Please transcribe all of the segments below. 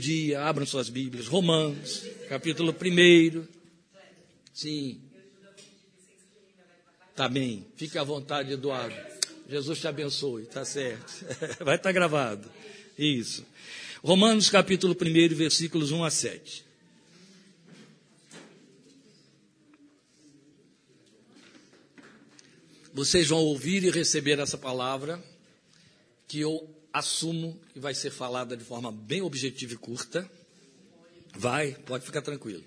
dia, abram suas Bíblias, Romanos, capítulo 1. Sim. Tá bem, fique à vontade, Eduardo. Jesus te abençoe, tá certo. Vai estar tá gravado. Isso. Romanos capítulo 1, versículos 1 a 7. Vocês vão ouvir e receber essa palavra que eu assumo que vai ser falada de forma bem objetiva e curta. Vai, pode ficar tranquilo.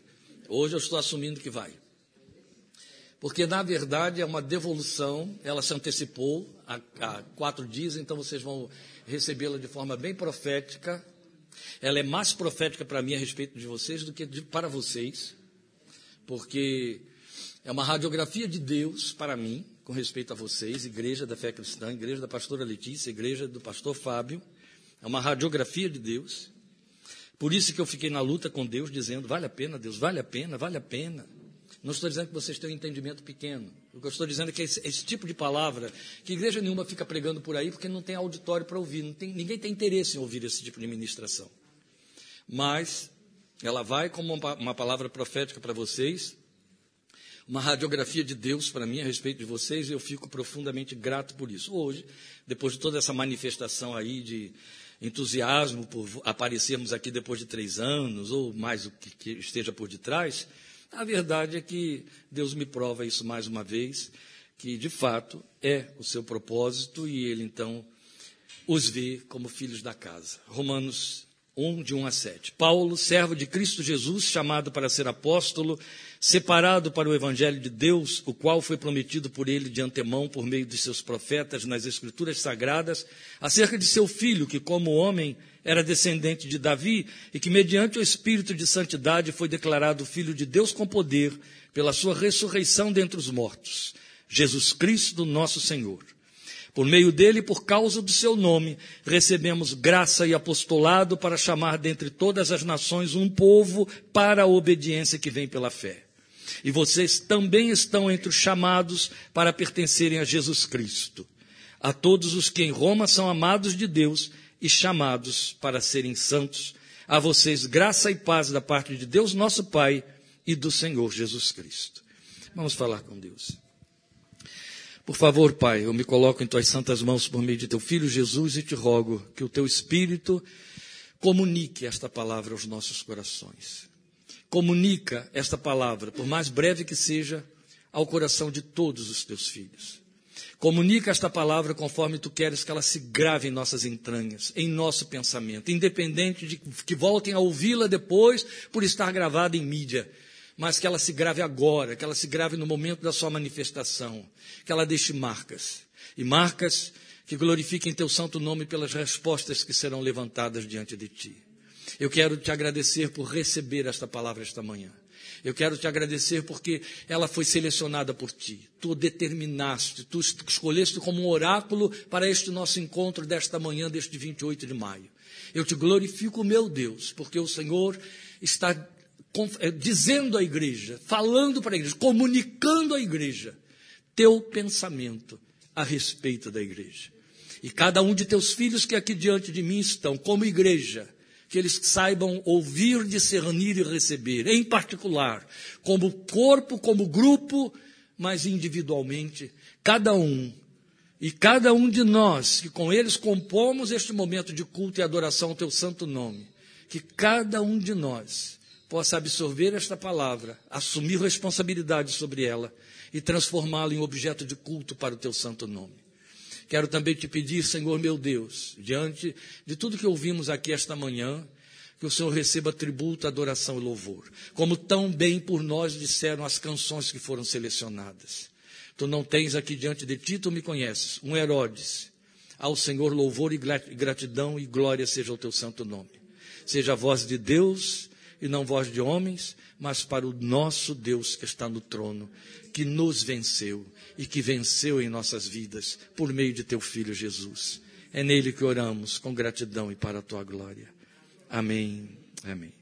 Hoje eu estou assumindo que vai. Porque, na verdade, é uma devolução, ela se antecipou há quatro dias, então vocês vão recebê-la de forma bem profética. Ela é mais profética para mim a respeito de vocês do que de, para vocês, porque é uma radiografia de Deus para mim, com respeito a vocês, Igreja da Fé Cristã, Igreja da Pastora Letícia, Igreja do Pastor Fábio. É uma radiografia de Deus. Por isso que eu fiquei na luta com Deus, dizendo: vale a pena, Deus, vale a pena, vale a pena. Não estou dizendo que vocês têm um entendimento pequeno. O que eu estou dizendo é que esse, esse tipo de palavra, que igreja nenhuma fica pregando por aí, porque não tem auditório para ouvir, tem, ninguém tem interesse em ouvir esse tipo de ministração. Mas ela vai como uma, uma palavra profética para vocês, uma radiografia de Deus para mim a respeito de vocês, e eu fico profundamente grato por isso. Hoje, depois de toda essa manifestação aí de entusiasmo por aparecermos aqui depois de três anos, ou mais o que, que esteja por detrás, a verdade é que Deus me prova isso mais uma vez, que de fato é o seu propósito e ele então os vê como filhos da casa. Romanos 1, de 1 a 7. Paulo, servo de Cristo Jesus, chamado para ser apóstolo, separado para o Evangelho de Deus, o qual foi prometido por ele de antemão por meio de seus profetas nas Escrituras Sagradas, acerca de seu filho, que, como homem, era descendente de Davi e que, mediante o Espírito de Santidade, foi declarado Filho de Deus com poder, pela sua ressurreição dentre os mortos, Jesus Cristo, nosso Senhor. Por meio dele, por causa do seu nome, recebemos graça e apostolado para chamar dentre todas as nações um povo para a obediência que vem pela fé. E vocês também estão entre os chamados para pertencerem a Jesus Cristo. A todos os que em Roma são amados de Deus e chamados para serem santos, a vocês graça e paz da parte de Deus, nosso Pai, e do Senhor Jesus Cristo. Vamos falar com Deus. Por favor, Pai, eu me coloco em tuas santas mãos por meio de teu filho Jesus e te rogo que o teu Espírito comunique esta palavra aos nossos corações comunica esta palavra, por mais breve que seja, ao coração de todos os teus filhos. Comunica esta palavra conforme tu queres que ela se grave em nossas entranhas, em nosso pensamento, independente de que voltem a ouvi-la depois por estar gravada em mídia, mas que ela se grave agora, que ela se grave no momento da sua manifestação, que ela deixe marcas, e marcas que glorifiquem teu santo nome pelas respostas que serão levantadas diante de ti. Eu quero te agradecer por receber esta palavra esta manhã. Eu quero te agradecer porque ela foi selecionada por ti. Tu determinaste, tu escolheste como um oráculo para este nosso encontro desta manhã, deste 28 de maio. Eu te glorifico, meu Deus, porque o Senhor está dizendo à igreja, falando para a igreja, comunicando à igreja, teu pensamento a respeito da igreja. E cada um de teus filhos que aqui diante de mim estão, como igreja, que eles saibam ouvir, discernir e receber, em particular, como corpo, como grupo, mas individualmente, cada um. E cada um de nós, que com eles compomos este momento de culto e adoração ao teu santo nome, que cada um de nós possa absorver esta palavra, assumir responsabilidade sobre ela e transformá-la em objeto de culto para o teu santo nome. Quero também te pedir, Senhor meu Deus, diante de tudo que ouvimos aqui esta manhã, que o Senhor receba tributo, adoração e louvor. Como tão bem por nós disseram as canções que foram selecionadas. Tu não tens aqui diante de ti, tu me conheces, um Herodes. Ao Senhor louvor e gratidão e glória seja o teu santo nome. Seja a voz de Deus e não voz de homens, mas para o nosso Deus que está no trono, que nos venceu e que venceu em nossas vidas por meio de teu filho Jesus. É nele que oramos com gratidão e para a tua glória. Amém. Amém.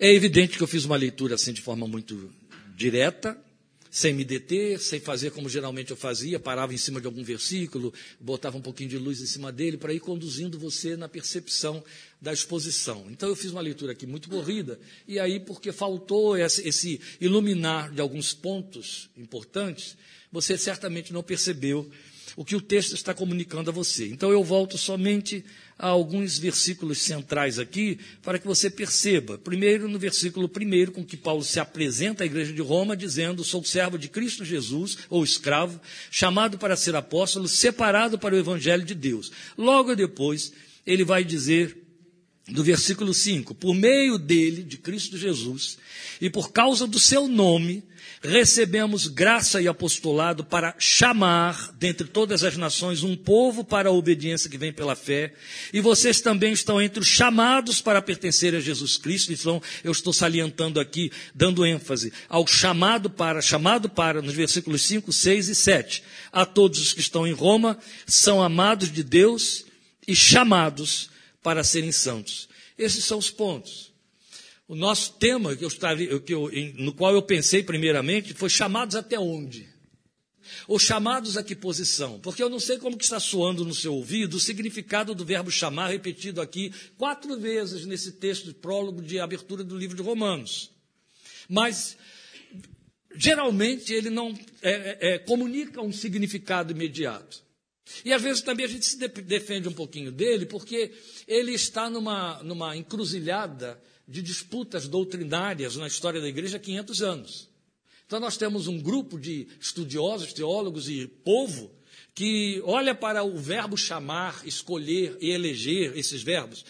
É evidente que eu fiz uma leitura assim de forma muito direta, sem me deter, sem fazer como geralmente eu fazia, parava em cima de algum versículo, botava um pouquinho de luz em cima dele para ir conduzindo você na percepção da exposição. Então eu fiz uma leitura aqui muito corrida, e aí, porque faltou esse, iluminar de alguns pontos importantes, você certamente não percebeu o que o texto está comunicando a você. Então eu volto somente a alguns versículos centrais aqui para que você perceba. Primeiro, no versículo 1, com que Paulo se apresenta à igreja de Roma, dizendo: Sou servo de Cristo Jesus, ou escravo, chamado para ser apóstolo, separado para o evangelho de Deus. Logo depois, ele vai dizer do versículo 5: Por meio dele, de Cristo Jesus, e por causa do seu nome, recebemos graça e apostolado para chamar, dentre todas as nações, um povo para a obediência que vem pela fé. E vocês também estão entre os chamados para pertencer a Jesus Cristo. Então, eu estou salientando aqui, dando ênfase ao chamado para, chamado para, nos versículos 5, 6 e 7. A todos os que estão em Roma, são amados de Deus e chamados para serem santos. Esses são os pontos. O nosso tema, que eu estava, que eu, no qual eu pensei primeiramente, foi chamados até onde? Ou chamados a que posição? Porque eu não sei como que está soando no seu ouvido o significado do verbo chamar, repetido aqui quatro vezes nesse texto de prólogo de abertura do livro de Romanos. Mas, geralmente, ele não é, é, é comunica um significado imediato. E às vezes também a gente se defende um pouquinho dele, porque ele está numa, numa encruzilhada de disputas doutrinárias na história da igreja há 500 anos. Então nós temos um grupo de estudiosos, teólogos e povo que olha para o verbo chamar, escolher e eleger esses verbos,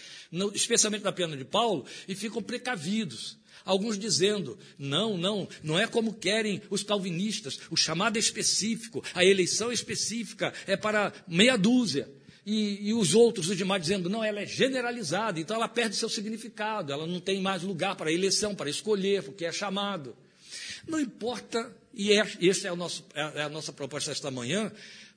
especialmente na pena de Paulo, e ficam precavidos. Alguns dizendo, não, não, não é como querem os calvinistas, o chamado é específico, a eleição específica, é para meia dúzia. E, e, os outros, os demais, dizendo, não, ela é generalizada, então ela perde seu significado, ela não tem mais lugar para eleição, para escolher, porque é chamado. Não importa, e é, essa é, é, é a nossa proposta esta manhã,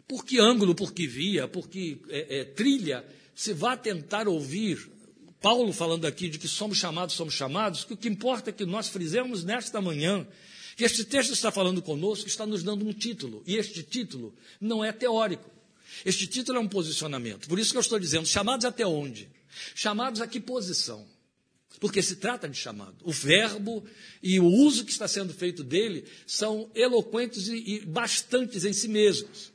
por que ângulo, por que via, por que é, é, trilha, se vá tentar ouvir Paulo falando aqui de que somos chamados, somos chamados, que o que importa é que nós frisemos nesta manhã que este texto está falando conosco, está nos dando um título, e este título não é teórico. Este título é um posicionamento. Por isso que eu estou dizendo, chamados até onde? Chamados a que posição? Porque se trata de chamado. O verbo e o uso que está sendo feito dele são eloquentes e, e bastantes em si mesmos.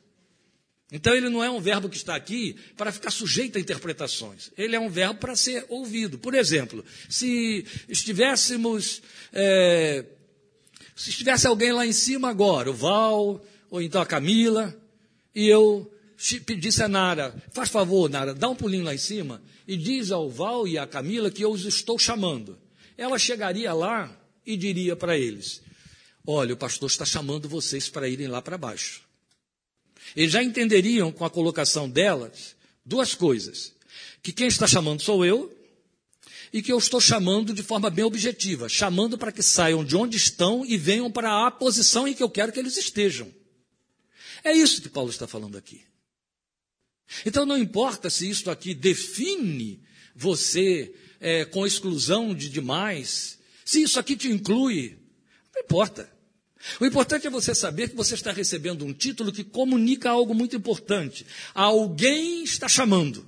Então ele não é um verbo que está aqui para ficar sujeito a interpretações. Ele é um verbo para ser ouvido. Por exemplo, se estivéssemos. É, se estivesse alguém lá em cima agora, o Val, ou então a Camila, e eu pedisse a Nara, faz favor, Nara, dá um pulinho lá em cima e diz ao Val e à Camila que eu os estou chamando. Ela chegaria lá e diria para eles: Olha, o pastor está chamando vocês para irem lá para baixo. Eles já entenderiam com a colocação delas duas coisas: que quem está chamando sou eu, e que eu estou chamando de forma bem objetiva, chamando para que saiam de onde estão e venham para a posição em que eu quero que eles estejam. É isso que Paulo está falando aqui. Então não importa se isso aqui define você é, com exclusão de demais, se isso aqui te inclui, não importa. O importante é você saber que você está recebendo um título que comunica algo muito importante. Alguém está chamando.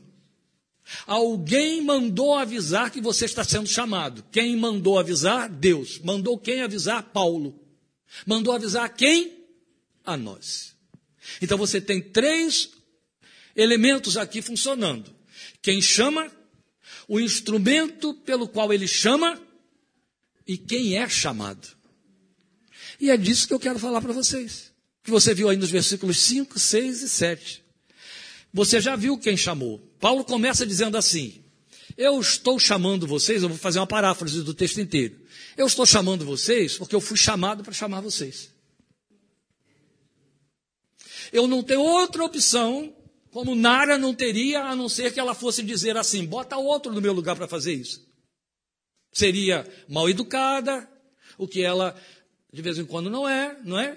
Alguém mandou avisar que você está sendo chamado. Quem mandou avisar? Deus. Mandou quem avisar? Paulo. Mandou avisar quem? A nós. Então você tem três elementos aqui funcionando. Quem chama, o instrumento pelo qual ele chama e quem é chamado. E é disso que eu quero falar para vocês. Que você viu aí nos versículos 5, 6 e 7. Você já viu quem chamou. Paulo começa dizendo assim: Eu estou chamando vocês, eu vou fazer uma paráfrase do texto inteiro. Eu estou chamando vocês porque eu fui chamado para chamar vocês. Eu não tenho outra opção, como Nara não teria, a não ser que ela fosse dizer assim: bota outro no meu lugar para fazer isso. Seria mal educada, o que ela de vez em quando não é, não é?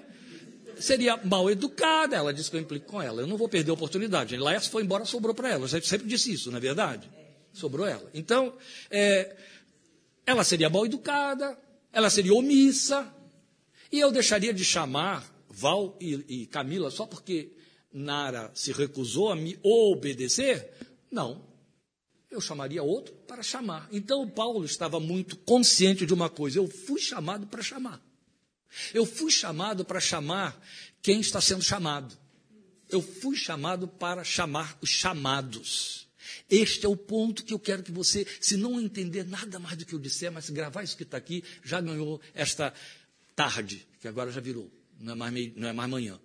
Seria mal educada, ela disse que eu implico com ela. Eu não vou perder a oportunidade. Lá foi embora, sobrou para ela. Eu sempre disse isso, não é verdade? Sobrou ela. Então, é, ela seria mal educada, ela seria omissa, e eu deixaria de chamar Val e, e Camila só porque Nara se recusou a me obedecer? Não. eu chamaria outro para chamar. Então Paulo estava muito consciente de uma coisa: eu fui chamado para chamar. Eu fui chamado para chamar quem está sendo chamado. Eu fui chamado para chamar os chamados. Este é o ponto que eu quero que você, se não entender nada mais do que eu disser, mas gravar isso que está aqui, já ganhou esta tarde, que agora já virou, não é mais, meio, não é mais manhã.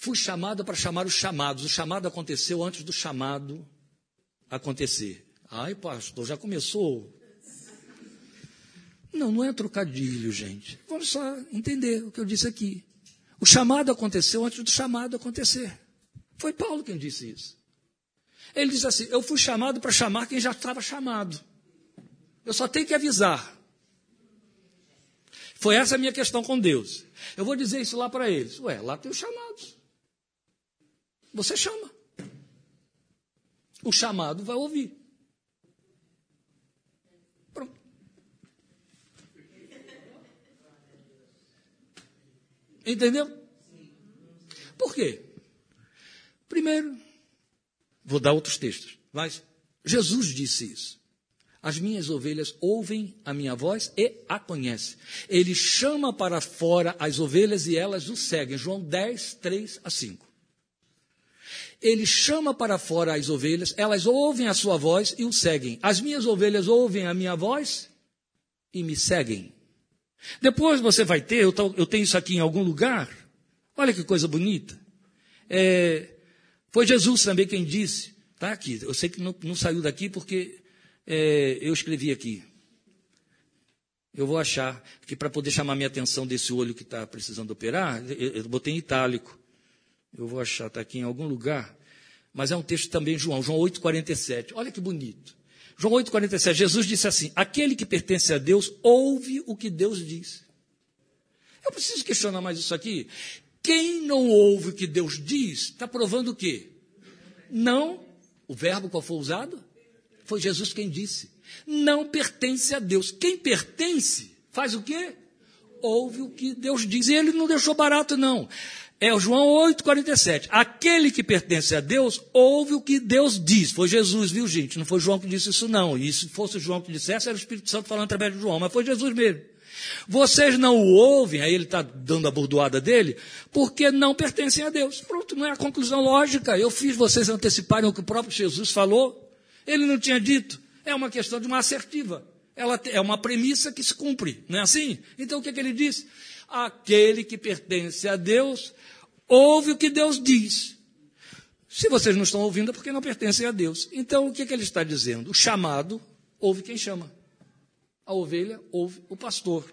Fui chamado para chamar os chamados. O chamado aconteceu antes do chamado acontecer. Ai, pastor, já começou. Não, não é trocadilho, gente. Vamos só entender o que eu disse aqui. O chamado aconteceu antes do chamado acontecer. Foi Paulo quem disse isso. Ele diz assim: Eu fui chamado para chamar quem já estava chamado. Eu só tenho que avisar. Foi essa a minha questão com Deus. Eu vou dizer isso lá para eles. Ué, lá tem os chamados. Você chama. O chamado vai ouvir. Pronto. Entendeu? Por quê? Primeiro, vou dar outros textos, mas Jesus disse isso. As minhas ovelhas ouvem a minha voz e a conhecem. Ele chama para fora as ovelhas e elas o seguem. João 10, 3 a 5. Ele chama para fora as ovelhas, elas ouvem a sua voz e o seguem. As minhas ovelhas ouvem a minha voz e me seguem. Depois você vai ter, eu, tenho isso aqui em algum lugar, olha que coisa bonita. É, foi Jesus também quem disse, está aqui, eu sei que não, não saiu daqui porque é, eu escrevi aqui. Eu vou achar que para poder chamar minha atenção desse olho que está precisando operar, eu, eu botei em itálico. Eu vou achar, está aqui em algum lugar. Mas é um texto também, João, João 8,47. Olha que bonito. João 8,47, Jesus disse assim: Aquele que pertence a Deus ouve o que Deus diz. Eu preciso questionar mais isso aqui. Quem não ouve o que Deus diz, está provando o quê? Não, o verbo qual foi usado? Foi Jesus quem disse. Não pertence a Deus. Quem pertence, faz o quê? Ouve o que Deus diz. E ele não deixou barato, não. É o João 8,47. Aquele que pertence a Deus ouve o que Deus diz. Foi Jesus, viu, gente? Não foi João que disse isso, não. E se fosse João que dissesse, era o Espírito Santo falando através de João, mas foi Jesus mesmo. Vocês não o ouvem, aí ele está dando a bordoada dele, porque não pertencem a Deus. Pronto, não é a conclusão lógica. Eu fiz vocês anteciparem o que o próprio Jesus falou. Ele não tinha dito. É uma questão de uma assertiva. Ela é uma premissa que se cumpre, não é assim? Então o que, é que ele diz? Aquele que pertence a Deus ouve o que Deus diz. Se vocês não estão ouvindo, é porque não pertencem a Deus. Então, o que, que ele está dizendo? O chamado ouve quem chama. A ovelha ouve o pastor.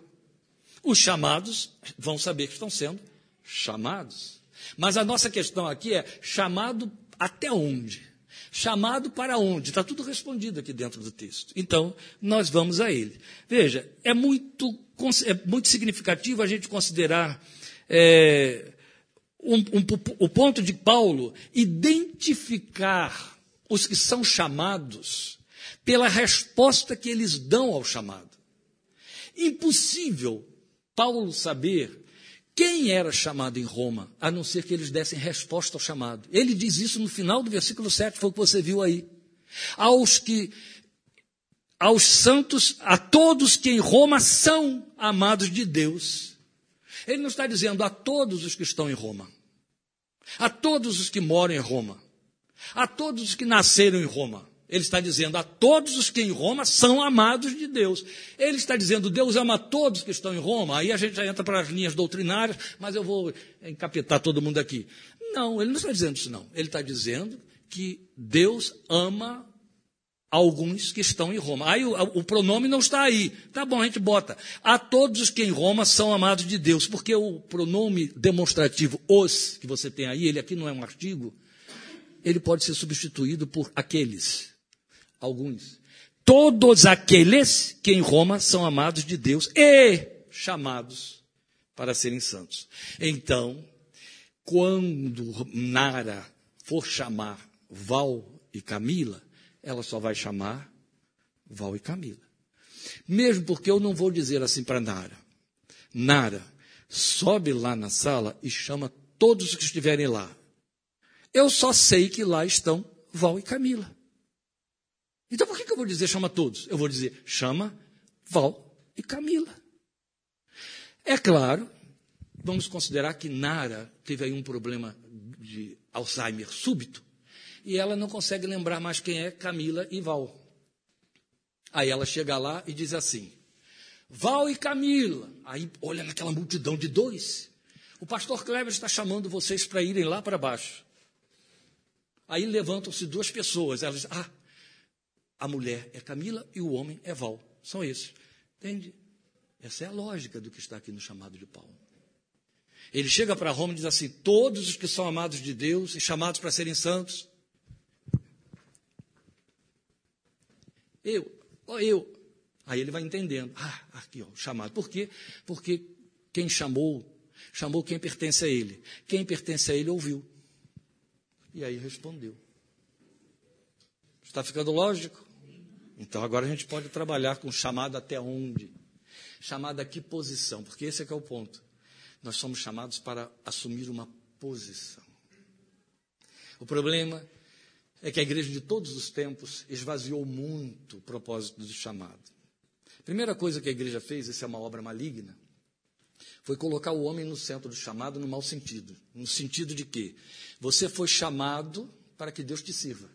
Os chamados vão saber que estão sendo chamados. Mas a nossa questão aqui é chamado até onde? Chamado para onde? Está tudo respondido aqui dentro do texto. Então, nós vamos a ele. Veja, é muito, é muito significativo a gente considerar é, um, um, o ponto de Paulo identificar os que são chamados pela resposta que eles dão ao chamado. Impossível Paulo saber quem era chamado em Roma, a não ser que eles dessem resposta ao chamado. Ele diz isso no final do versículo 7, foi o que você viu aí. Aos que aos santos, a todos que em Roma são amados de Deus. Ele não está dizendo a todos os que estão em Roma a todos os que moram em Roma, a todos os que nasceram em Roma. Ele está dizendo a todos os que em Roma são amados de Deus. Ele está dizendo Deus ama todos que estão em Roma. Aí a gente já entra para as linhas doutrinárias, mas eu vou encapetar todo mundo aqui. Não, ele não está dizendo isso não. Ele está dizendo que Deus ama alguns que estão em Roma. Aí o, o, pronome não está aí. Tá bom, a gente bota. A todos os que em Roma são amados de Deus, porque o pronome demonstrativo os que você tem aí, ele aqui não é um artigo, ele pode ser substituído por aqueles. Alguns. Todos aqueles que em Roma são amados de Deus e chamados para serem santos. Então, quando Nara for chamar Val e Camila, ela só vai chamar Val e Camila. Mesmo porque eu não vou dizer assim para Nara: Nara, sobe lá na sala e chama todos os que estiverem lá. Eu só sei que lá estão Val e Camila. Então por que, que eu vou dizer chama todos? Eu vou dizer chama Val e Camila. É claro, vamos considerar que Nara teve aí um problema de Alzheimer súbito e ela não consegue lembrar mais quem é Camila e Val. Aí ela chega lá e diz assim: Val e Camila. Aí olha naquela multidão de dois. O pastor Kleber está chamando vocês para irem lá para baixo. Aí levantam-se duas pessoas. Elas dizem: Ah, a mulher é Camila e o homem é Val. São esses. Entende? Essa é a lógica do que está aqui no chamado de Paulo. Ele chega para Roma e diz assim: Todos os que são amados de Deus e chamados para serem santos. Eu, ó eu. Aí ele vai entendendo. Ah, aqui, ó, chamado. Por quê? Porque quem chamou, chamou quem pertence a ele. Quem pertence a ele ouviu. E aí respondeu. Está ficando lógico? Então agora a gente pode trabalhar com chamado até onde? Chamado a que posição? Porque esse é que é o ponto. Nós somos chamados para assumir uma posição. O problema é que a igreja de todos os tempos esvaziou muito o propósito do chamado. Primeira coisa que a igreja fez, essa é uma obra maligna, foi colocar o homem no centro do chamado no mau sentido. No sentido de que você foi chamado para que Deus te sirva.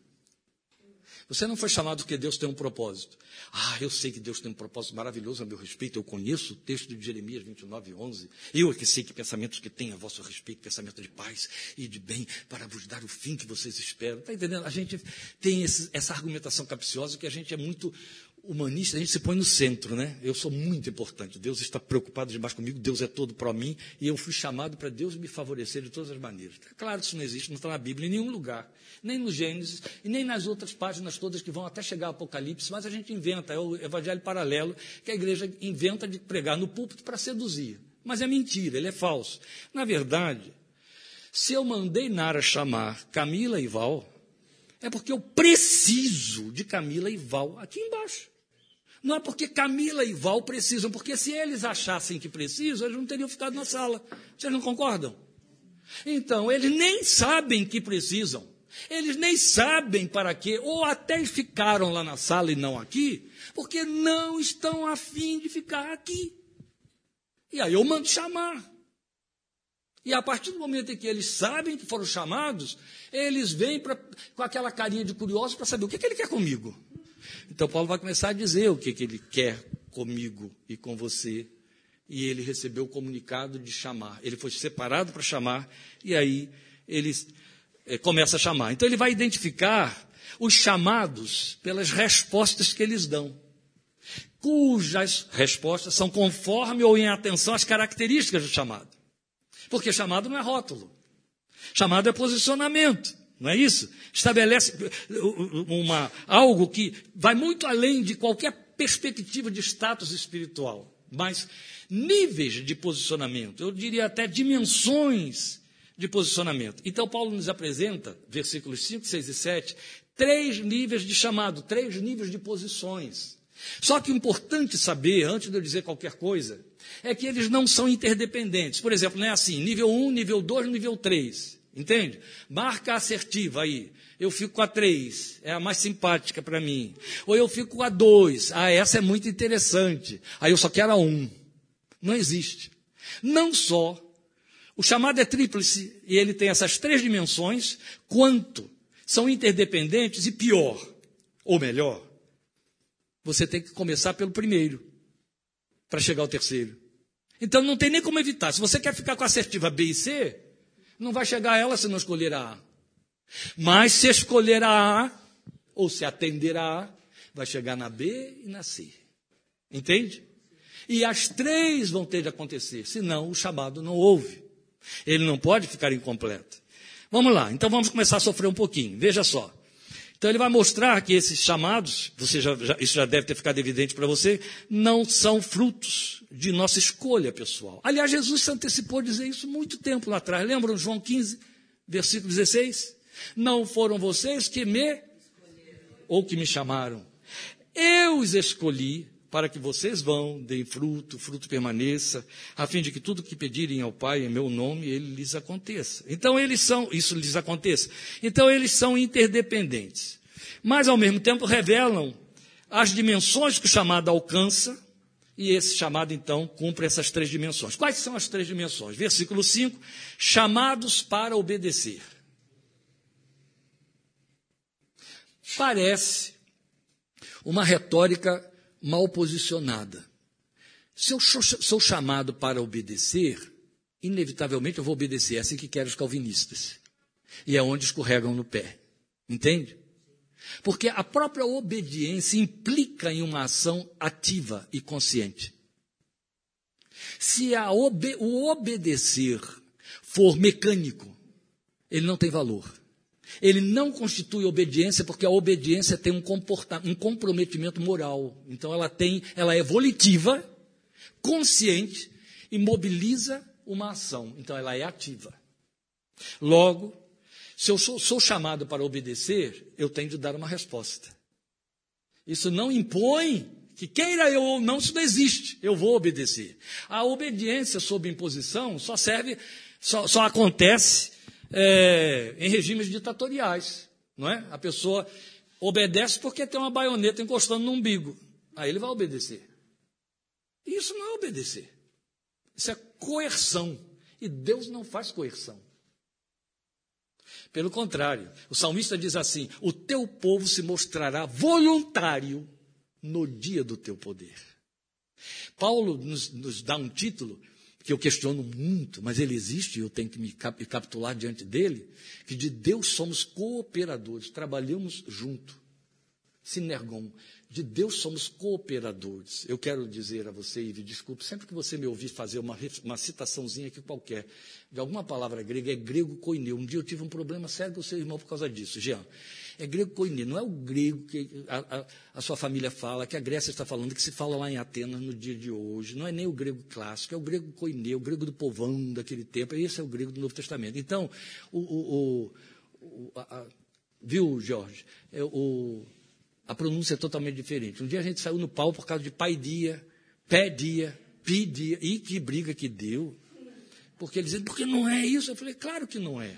Você não foi chamado porque Deus tem um propósito. Ah, eu sei que Deus tem um propósito maravilhoso a meu respeito. Eu conheço o texto de Jeremias 29, 11. Eu é que sei que pensamentos que tem a vosso respeito, pensamento de paz e de bem, para vos dar o fim que vocês esperam. Está entendendo? A gente tem esse, essa argumentação capciosa que a gente é muito humanista, a gente se põe no centro, né? Eu sou muito importante. Deus está preocupado demais comigo, Deus é todo para mim, e eu fui chamado para Deus me favorecer de todas as maneiras. É claro que isso não existe, não está na Bíblia em nenhum lugar, nem no Gênesis, e nem nas outras páginas todas que vão até chegar ao Apocalipse, mas a gente inventa, é o evangelho paralelo que a igreja inventa de pregar no púlpito para seduzir. Mas é mentira, ele é falso. Na verdade, se eu mandei Nara chamar Camila e Val, é porque eu preciso de Camila e Val aqui embaixo. Não é porque Camila e Val precisam, porque se eles achassem que precisam, eles não teriam ficado na sala. Vocês não concordam? Então, eles nem sabem que precisam. Eles nem sabem para quê, ou até ficaram lá na sala e não aqui, porque não estão afim de ficar aqui. E aí eu mando chamar. E a partir do momento em que eles sabem que foram chamados, eles vêm pra, com aquela carinha de curioso para saber o que, que ele quer comigo. Então Paulo vai começar a dizer o que, que ele quer comigo e com você. E ele recebeu o comunicado de chamar. Ele foi separado para chamar, e aí ele é, começa a chamar. Então ele vai identificar os chamados pelas respostas que eles dão, cujas respostas são conforme ou em atenção às características do chamado. Porque chamado não é rótulo, chamado é posicionamento. Não é isso? Estabelece uma, algo que vai muito além de qualquer perspectiva de status espiritual, mas níveis de posicionamento, eu diria até dimensões de posicionamento. Então, Paulo nos apresenta, versículos 5, 6 e 7, três níveis de chamado, três níveis de posições. Só que o importante saber, antes de eu dizer qualquer coisa, é que eles não são interdependentes. Por exemplo, não é assim, nível 1, nível 2, nível 3. Entende? Marca assertiva aí. Eu fico com a 3, é a mais simpática para mim. Ou eu fico com a 2, ah, essa é muito interessante. Aí eu só quero a 1. Não existe. Não só o chamado é tríplice e ele tem essas três dimensões, quanto são interdependentes e pior, ou melhor, você tem que começar pelo primeiro para chegar ao terceiro. Então não tem nem como evitar. Se você quer ficar com a assertiva B e C, não vai chegar a ela se não escolher a A. Mas se escolher a A, ou se atender a A, vai chegar na B e na C. Entende? E as três vão ter de acontecer, senão o chamado não houve. Ele não pode ficar incompleto. Vamos lá, então vamos começar a sofrer um pouquinho. Veja só. Então ele vai mostrar que esses chamados, você já, já, isso já deve ter ficado evidente para você, não são frutos de nossa escolha pessoal. Aliás, Jesus se antecipou a dizer isso muito tempo lá atrás. Lembram João 15, versículo 16? Não foram vocês que me ou que me chamaram. Eu os escolhi para que vocês vão, deem fruto, fruto permaneça, a fim de que tudo que pedirem ao Pai em meu nome, ele lhes aconteça. Então eles são, isso lhes aconteça. Então eles são interdependentes. mas ao mesmo tempo revelam as dimensões que o chamado alcança, e esse chamado então cumpre essas três dimensões. Quais são as três dimensões? Versículo 5: chamados para obedecer. Parece uma retórica mal posicionada. Se eu sou chamado para obedecer, inevitavelmente eu vou obedecer. É assim que querem os calvinistas. E é onde escorregam no pé. Entende? Porque a própria obediência implica em uma ação ativa e consciente. Se o obedecer for mecânico, ele não tem valor. Ele não constitui obediência porque a obediência tem um, um comprometimento moral. Então ela tem, ela é volitiva, consciente e mobiliza uma ação. Então ela é ativa. Logo, se eu sou, sou chamado para obedecer, eu tenho de dar uma resposta. Isso não impõe que queira eu ou não, isso não existe. Eu vou obedecer. A obediência sob imposição só serve, só, só acontece é, em regimes ditatoriais. Não é? A pessoa obedece porque tem uma baioneta encostando no umbigo. Aí ele vai obedecer. Isso não é obedecer. Isso é coerção. E Deus não faz coerção. Pelo contrário, o salmista diz assim: O teu povo se mostrará voluntário no dia do teu poder. Paulo nos, nos dá um título que eu questiono muito, mas ele existe e eu tenho que me capitular diante dele, que de Deus somos cooperadores, trabalhamos junto. Sinergon, de Deus somos cooperadores. Eu quero dizer a você, Ive, desculpe, sempre que você me ouvir fazer uma, uma citaçãozinha aqui qualquer, de alguma palavra grega, é grego koineu. Um dia eu tive um problema sério com o seu irmão por causa disso, Jean. É grego koineu, não é o grego que a, a, a, sua família fala, que a Grécia está falando, que se fala lá em Atenas no dia de hoje. Não é nem o grego clássico, é o grego koineu, o grego do povão daquele tempo. Esse é o grego do Novo Testamento. Então, o, o, o a, viu, Jorge? É, a pronúncia é totalmente diferente. Um dia a gente saiu no pau por causa de pai dia, pé dia, pi dia. E que briga que deu. Porque eles dizem, porque não é isso. Eu falei, claro que não é.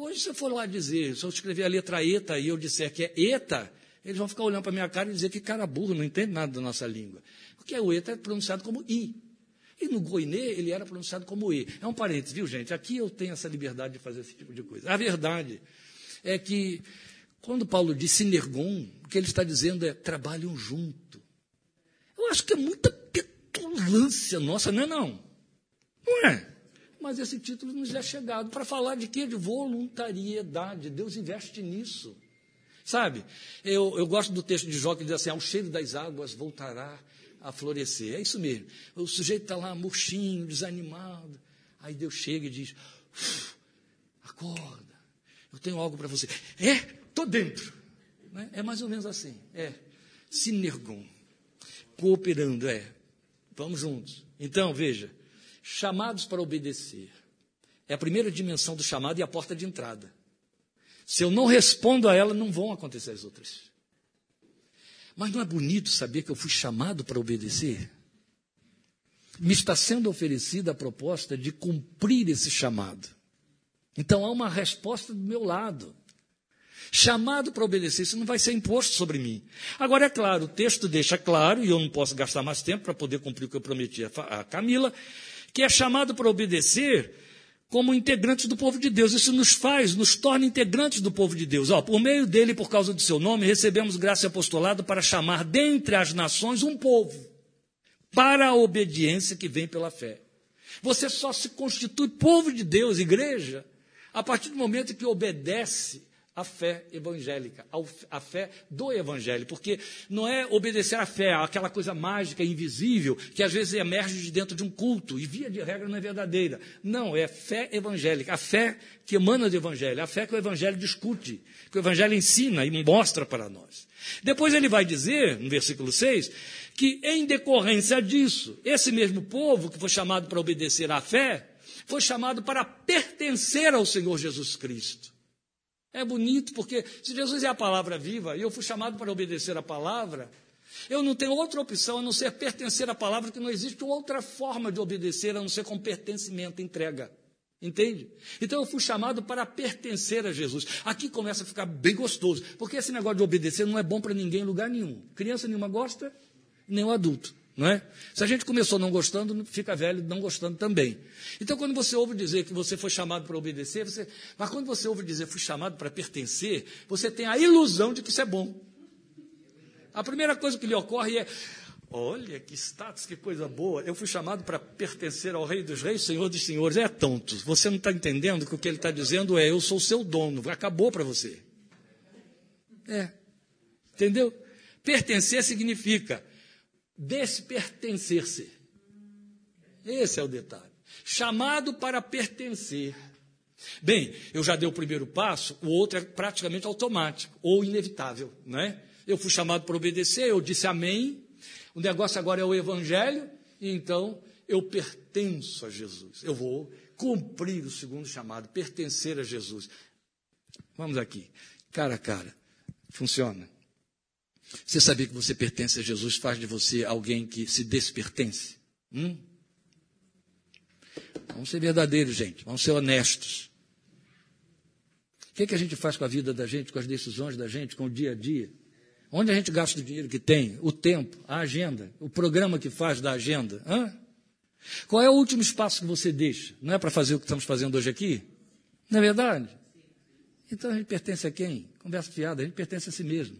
Hoje, se eu for lá dizer, se eu escrever a letra eta e eu disser que é eta, eles vão ficar olhando para a minha cara e dizer que cara burro, não entende nada da nossa língua. Porque o eta é pronunciado como i. E no goinê ele era pronunciado como e. É um parênteses, viu, gente? Aqui eu tenho essa liberdade de fazer esse tipo de coisa. A verdade é que quando Paulo diz sinergon, o que ele está dizendo é trabalham junto. Eu acho que é muita petulância nossa, não é não? Não é? Mas esse título nos é chegado para falar de quê? De voluntariedade. Deus investe nisso. Sabe? Eu, eu gosto do texto de Jó que diz assim: ao cheiro das águas voltará a florescer. É isso mesmo. O sujeito está lá murchinho, desanimado. Aí Deus chega e diz: acorda, eu tenho algo para você. É? estou dentro. Né? É mais ou menos assim. É. Sinergon. Cooperando, é. Vamos juntos. Então, veja. Chamados para obedecer. É a primeira dimensão do chamado e a porta de entrada. Se eu não respondo a ela, não vão acontecer as outras. Mas não é bonito saber que eu fui chamado para obedecer? Me está sendo oferecida a proposta de cumprir esse chamado. Então há uma resposta do meu lado chamado para obedecer, isso não vai ser imposto sobre mim. Agora, é claro, o texto deixa claro, e eu não posso gastar mais tempo para poder cumprir o que eu prometi a Camila, que é chamado para obedecer como integrantes do povo de Deus. Isso nos faz, nos torna integrantes do povo de Deus. Ó, por meio dele, por causa do seu nome, recebemos graça e apostolado para chamar dentre as nações um povo para a obediência que vem pela fé. Você só se constitui povo de Deus, igreja, a partir do momento que obedece a fé evangélica, a fé do evangelho, porque não é obedecer à fé, aquela coisa mágica, invisível, que às vezes emerge de dentro de um culto e via de regra não é verdadeira. Não, é fé evangélica, a fé que emana do evangelho, a fé que o evangelho discute, que o evangelho ensina e mostra para nós. Depois ele vai dizer, no versículo 6, que em decorrência disso, esse mesmo povo que foi chamado para obedecer à fé, foi chamado para pertencer ao Senhor Jesus Cristo. É bonito, porque se Jesus é a palavra viva e eu fui chamado para obedecer a palavra, eu não tenho outra opção a não ser pertencer à palavra, que não existe outra forma de obedecer a não ser com pertencimento, entrega. Entende? Então eu fui chamado para pertencer a Jesus. Aqui começa a ficar bem gostoso, porque esse negócio de obedecer não é bom para ninguém em lugar nenhum. Criança nenhuma gosta, nem o adulto. Não é? Se a gente começou não gostando, fica velho não gostando também. Então, quando você ouve dizer que você foi chamado para obedecer, você, mas quando você ouve dizer fui chamado para pertencer, você tem a ilusão de que isso é bom. A primeira coisa que lhe ocorre é: olha que status, que coisa boa, eu fui chamado para pertencer ao Rei dos Reis, Senhor dos Senhores. É tonto, você não está entendendo que o que ele está dizendo é: eu sou seu dono, acabou para você. É, entendeu? Pertencer significa despertencer-se. Esse é o detalhe. Chamado para pertencer. Bem, eu já dei o primeiro passo, o outro é praticamente automático ou inevitável, não é? Eu fui chamado para obedecer, eu disse amém. O negócio agora é o evangelho, e então eu pertenço a Jesus. Eu vou cumprir o segundo chamado, pertencer a Jesus. Vamos aqui, cara a cara. Funciona. Você sabia que você pertence a Jesus faz de você alguém que se despertence? Hum? Vamos ser verdadeiros, gente. Vamos ser honestos. O que, é que a gente faz com a vida da gente, com as decisões da gente, com o dia a dia? Onde a gente gasta o dinheiro que tem? O tempo, a agenda, o programa que faz da agenda? Hã? Qual é o último espaço que você deixa? Não é para fazer o que estamos fazendo hoje aqui? Não é verdade? Então a gente pertence a quem? Conversa fiada, a gente pertence a si mesmo.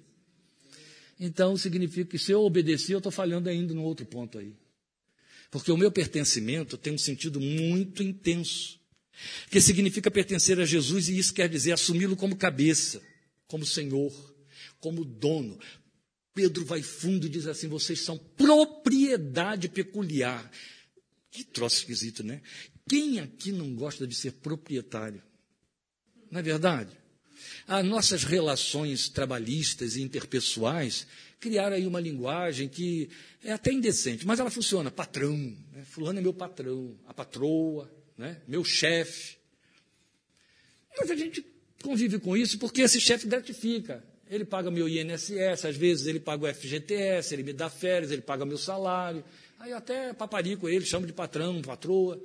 Então significa que se eu obedecer, eu estou falhando ainda no outro ponto aí. Porque o meu pertencimento tem um sentido muito intenso. Que significa pertencer a Jesus, e isso quer dizer assumi-lo como cabeça, como Senhor, como dono. Pedro vai fundo e diz assim: vocês são propriedade peculiar. Que troço esquisito, né? Quem aqui não gosta de ser proprietário? Não é verdade? As nossas relações trabalhistas e interpessoais criaram aí uma linguagem que é até indecente, mas ela funciona. Patrão, né? fulano é meu patrão, a patroa, né? meu chefe. Mas a gente convive com isso porque esse chefe gratifica. Ele paga meu INSS, às vezes ele paga o FGTS, ele me dá férias, ele paga meu salário. Aí até paparico ele, chama de patrão, patroa.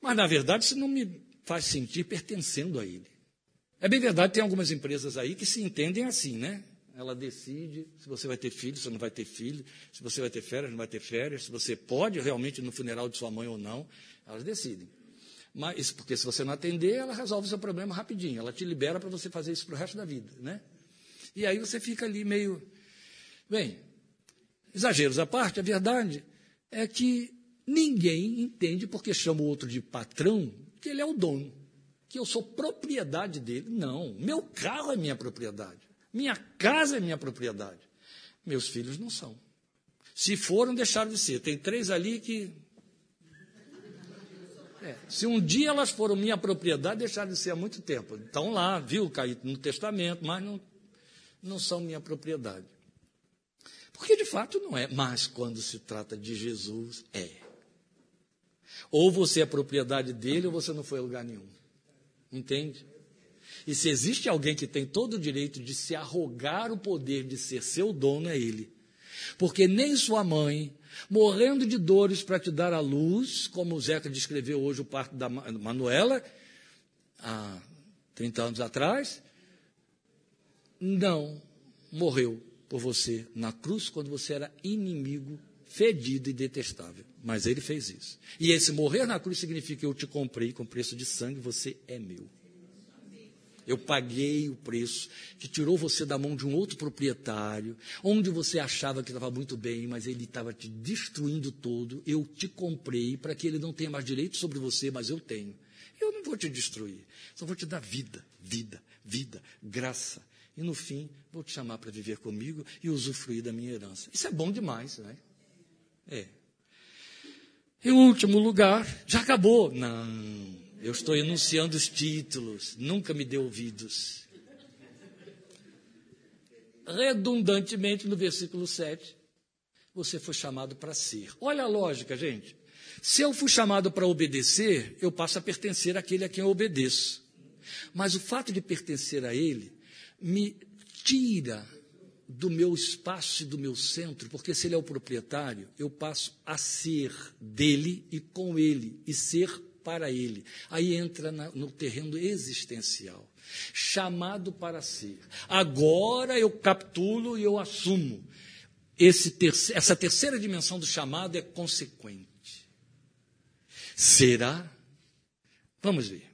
Mas, na verdade, isso não me faz sentir pertencendo a ele. É bem verdade, tem algumas empresas aí que se entendem assim, né? Ela decide se você vai ter filho, se não vai ter filho, se você vai ter férias, não vai ter férias, se você pode realmente no funeral de sua mãe ou não. Elas decidem. Mas, porque se você não atender, ela resolve o seu problema rapidinho. Ela te libera para você fazer isso para o resto da vida, né? E aí você fica ali meio. Bem, exageros à parte, a verdade é que ninguém entende porque chama o outro de patrão que ele é o dono que eu sou propriedade dele. Não, meu carro é minha propriedade. Minha casa é minha propriedade. Meus filhos não são. Se foram, deixaram de ser. Tem três ali que. É, se um dia elas foram minha propriedade, deixaram de ser há muito tempo. Estão lá, viu, caído no testamento, mas não, não são minha propriedade. Porque de fato não é. Mas quando se trata de Jesus, é. Ou você é propriedade dele, ou você não foi a lugar nenhum. Entende? E se existe alguém que tem todo o direito de se arrogar o poder de ser seu dono, é ele. Porque nem sua mãe, morrendo de dores para te dar a luz, como o Zeca descreveu hoje o parto da Manuela, há 30 anos atrás, não morreu por você na cruz quando você era inimigo, fedido e detestável. Mas ele fez isso. E esse morrer na cruz significa eu te comprei com preço de sangue, você é meu. Eu paguei o preço que tirou você da mão de um outro proprietário, onde você achava que estava muito bem, mas ele estava te destruindo todo. Eu te comprei para que ele não tenha mais direito sobre você, mas eu tenho. Eu não vou te destruir, só vou te dar vida, vida, vida, graça. E no fim, vou te chamar para viver comigo e usufruir da minha herança. Isso é bom demais, não é? É. Em último lugar, já acabou. Não, eu estou enunciando os títulos, nunca me deu ouvidos. Redundantemente, no versículo 7, você foi chamado para ser. Olha a lógica, gente. Se eu fui chamado para obedecer, eu passo a pertencer àquele a quem eu obedeço. Mas o fato de pertencer a ele me tira do meu espaço e do meu centro, porque se ele é o proprietário, eu passo a ser dele e com ele, e ser para Ele. Aí entra na, no terreno existencial. Chamado para ser. Agora eu captulo e eu assumo. Ter, essa terceira dimensão do chamado é consequente. Será? Vamos ver.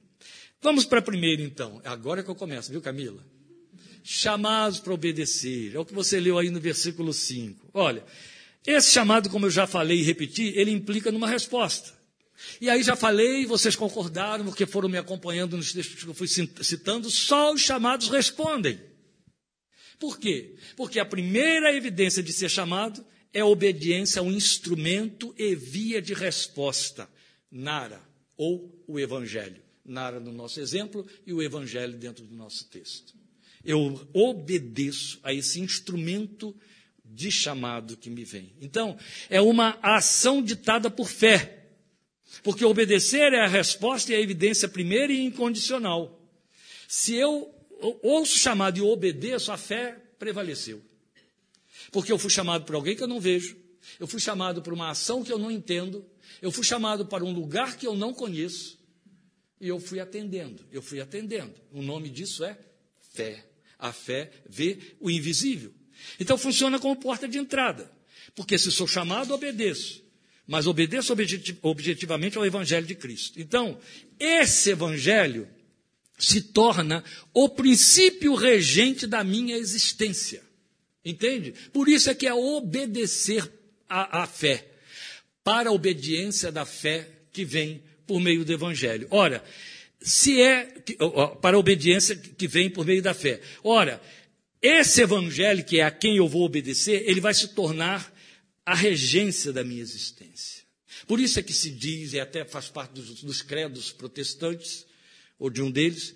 Vamos para a primeira, então. Agora que eu começo, viu, Camila? Chamados para obedecer. É o que você leu aí no versículo 5. Olha, esse chamado, como eu já falei e repeti, ele implica numa resposta. E aí já falei, vocês concordaram, porque foram me acompanhando nos textos que eu fui citando, só os chamados respondem. Por quê? Porque a primeira evidência de ser chamado é a obediência ao instrumento e via de resposta, Nara, ou o Evangelho. Nara no nosso exemplo e o Evangelho dentro do nosso texto. Eu obedeço a esse instrumento de chamado que me vem. Então, é uma ação ditada por fé. Porque obedecer é a resposta e a evidência primeira e incondicional. Se eu ouço chamado e obedeço, a fé prevaleceu. Porque eu fui chamado por alguém que eu não vejo, eu fui chamado por uma ação que eu não entendo, eu fui chamado para um lugar que eu não conheço, e eu fui atendendo, eu fui atendendo. O nome disso é fé. A fé vê o invisível. Então funciona como porta de entrada. Porque se sou chamado, obedeço. Mas obedeço objetivamente ao Evangelho de Cristo. Então, esse Evangelho se torna o princípio regente da minha existência. Entende? Por isso é que é obedecer à, fé. Para a obediência da fé que vem por meio do Evangelho. Ora, se é para a obediência que vem por meio da fé. Ora, esse evangelho, que é a quem eu vou obedecer, ele vai se tornar a regência da minha existência. Por isso é que se diz, e até faz parte dos, dos credos protestantes, ou de um deles,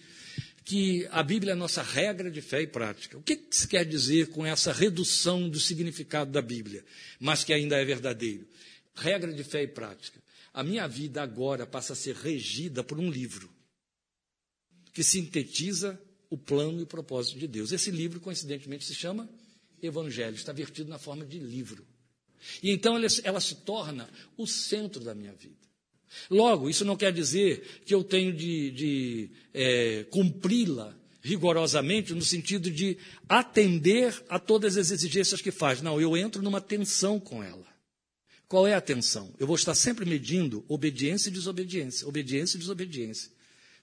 que a Bíblia é a nossa regra de fé e prática. O que se quer dizer com essa redução do significado da Bíblia, mas que ainda é verdadeiro? Regra de fé e prática. A minha vida agora passa a ser regida por um livro que sintetiza o plano e o propósito de Deus. Esse livro, coincidentemente, se chama Evangelho, está vertido na forma de livro. E então ela, ela se torna o centro da minha vida. Logo, isso não quer dizer que eu tenho de, de é, cumpri-la rigorosamente no sentido de atender a todas as exigências que faz. Não, eu entro numa tensão com ela. Qual é a tensão? Eu vou estar sempre medindo obediência e desobediência, obediência e desobediência.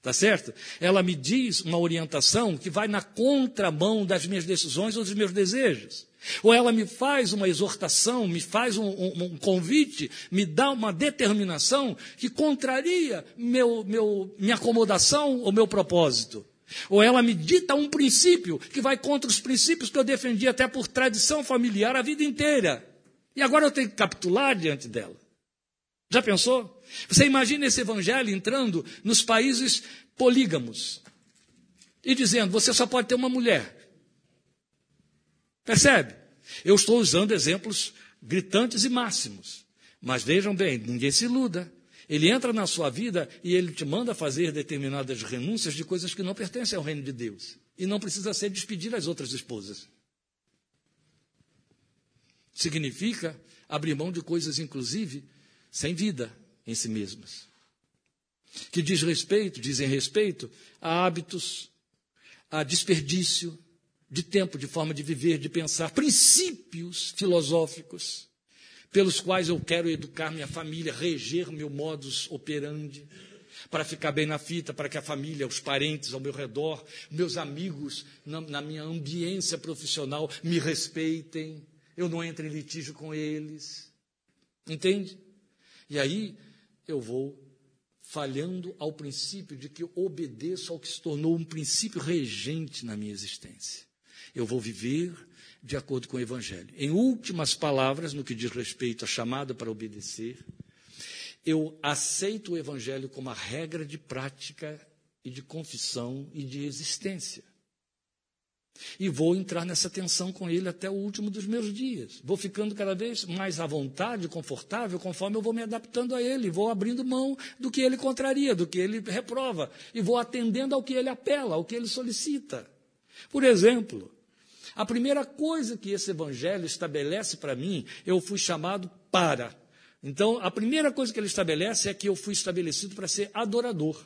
Tá certo? Ela me diz uma orientação que vai na contramão das minhas decisões ou dos meus desejos. Ou ela me faz uma exortação, me faz um, um, um convite, me dá uma determinação que contraria meu, meu, minha acomodação ou meu propósito. Ou ela me dita um princípio que vai contra os princípios que eu defendi até por tradição familiar a vida inteira. E agora eu tenho que capitular diante dela. Já pensou? Você imagina esse evangelho entrando nos países polígamos e dizendo: você só pode ter uma mulher. Percebe? Eu estou usando exemplos gritantes e máximos. Mas vejam bem, ninguém se iluda. Ele entra na sua vida e ele te manda fazer determinadas renúncias de coisas que não pertencem ao reino de Deus. E não precisa ser despedir as outras esposas. Significa abrir mão de coisas, inclusive, sem vida em si mesmas. Que diz respeito, dizem respeito a hábitos, a desperdício de tempo, de forma de viver, de pensar, princípios filosóficos pelos quais eu quero educar minha família, reger meu modus operandi, para ficar bem na fita, para que a família, os parentes ao meu redor, meus amigos na, na minha ambiência profissional me respeitem, eu não entre em litígio com eles. Entende? E aí eu vou falhando ao princípio de que obedeço ao que se tornou um princípio regente na minha existência. Eu vou viver de acordo com o Evangelho. Em últimas palavras, no que diz respeito à chamada para obedecer, eu aceito o Evangelho como a regra de prática e de confissão e de existência. E vou entrar nessa tensão com ele até o último dos meus dias. Vou ficando cada vez mais à vontade, confortável, conforme eu vou me adaptando a ele. Vou abrindo mão do que ele contraria, do que ele reprova. E vou atendendo ao que ele apela, ao que ele solicita. Por exemplo, a primeira coisa que esse evangelho estabelece para mim, eu fui chamado para Então, a primeira coisa que ele estabelece é que eu fui estabelecido para ser adorador.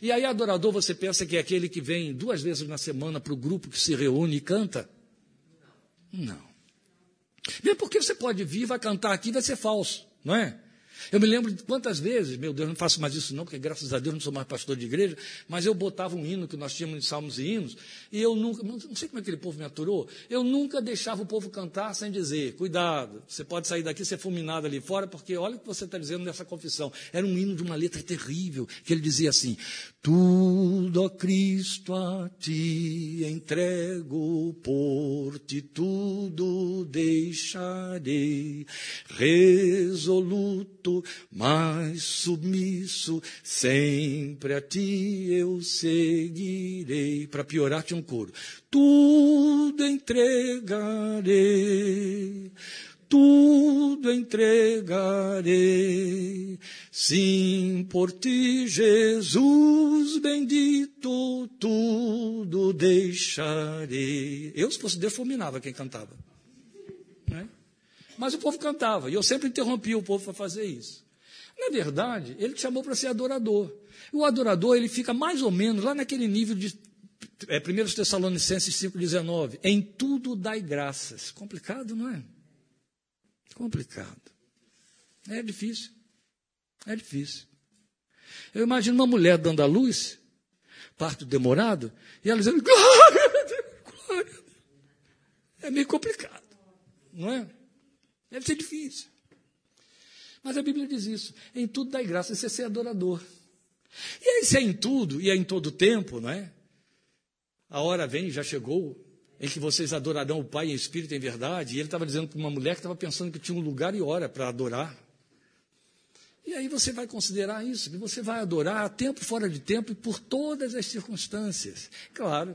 E aí, adorador, você pensa que é aquele que vem duas vezes na semana para o grupo que se reúne e canta? Não. Mesmo porque você pode vir, vai cantar aqui, vai ser falso, não é? Eu me lembro de quantas vezes, meu Deus, não faço mais isso não, porque graças a Deus não sou mais pastor de igreja, mas eu botava um hino que nós tínhamos de salmos e hinos, e eu nunca, não sei como é que aquele povo me aturou, eu nunca deixava o povo cantar sem dizer, cuidado, você pode sair daqui ser fulminado ali fora, porque olha o que você está dizendo nessa confissão. Era um hino de uma letra terrível, que ele dizia assim, tudo, ó Cristo, a ti entrego, por ti tudo deixarei, resoluto mas submisso, sempre a ti eu seguirei. Para piorar, tinha um coro. Tudo entregarei, tudo entregarei. Sim, por ti, Jesus bendito, tudo deixarei. Eu, se fosse Deus, fulminava quem cantava. Mas o povo cantava, e eu sempre interrompia o povo para fazer isso. Na verdade, ele te chamou para ser adorador. O adorador, ele fica mais ou menos lá naquele nível de é, 1 Tessalonicenses 5,19. Em tudo dai graças. Complicado, não é? Complicado. É difícil. É difícil. Eu imagino uma mulher dando a luz, parto demorado, e ela dizendo, glória a Deus, glória a Deus. É meio complicado, não é? Deve ser difícil. Mas a Bíblia diz isso. Em tudo dá graça, você é ser adorador. E aí, se é em tudo e é em todo tempo, não é? A hora vem, já chegou, em que vocês adorarão o Pai em espírito em verdade. E ele estava dizendo para uma mulher que estava pensando que tinha um lugar e hora para adorar. E aí você vai considerar isso, que você vai adorar a tempo fora de tempo e por todas as circunstâncias. Claro,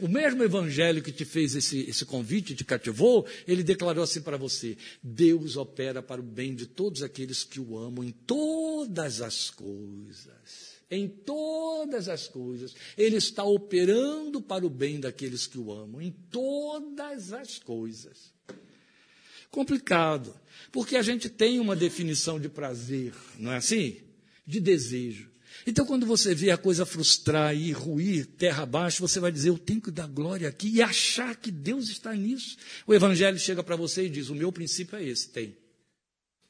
o mesmo evangelho que te fez esse, esse convite, te cativou, ele declarou assim para você: Deus opera para o bem de todos aqueles que o amam em todas as coisas. Em todas as coisas. Ele está operando para o bem daqueles que o amam, em todas as coisas. Complicado, porque a gente tem uma definição de prazer, não é assim? De desejo. Então, quando você vê a coisa frustrar e ruir terra abaixo, você vai dizer: Eu tenho que dar glória aqui e achar que Deus está nisso. O Evangelho chega para você e diz: O meu princípio é esse, tem.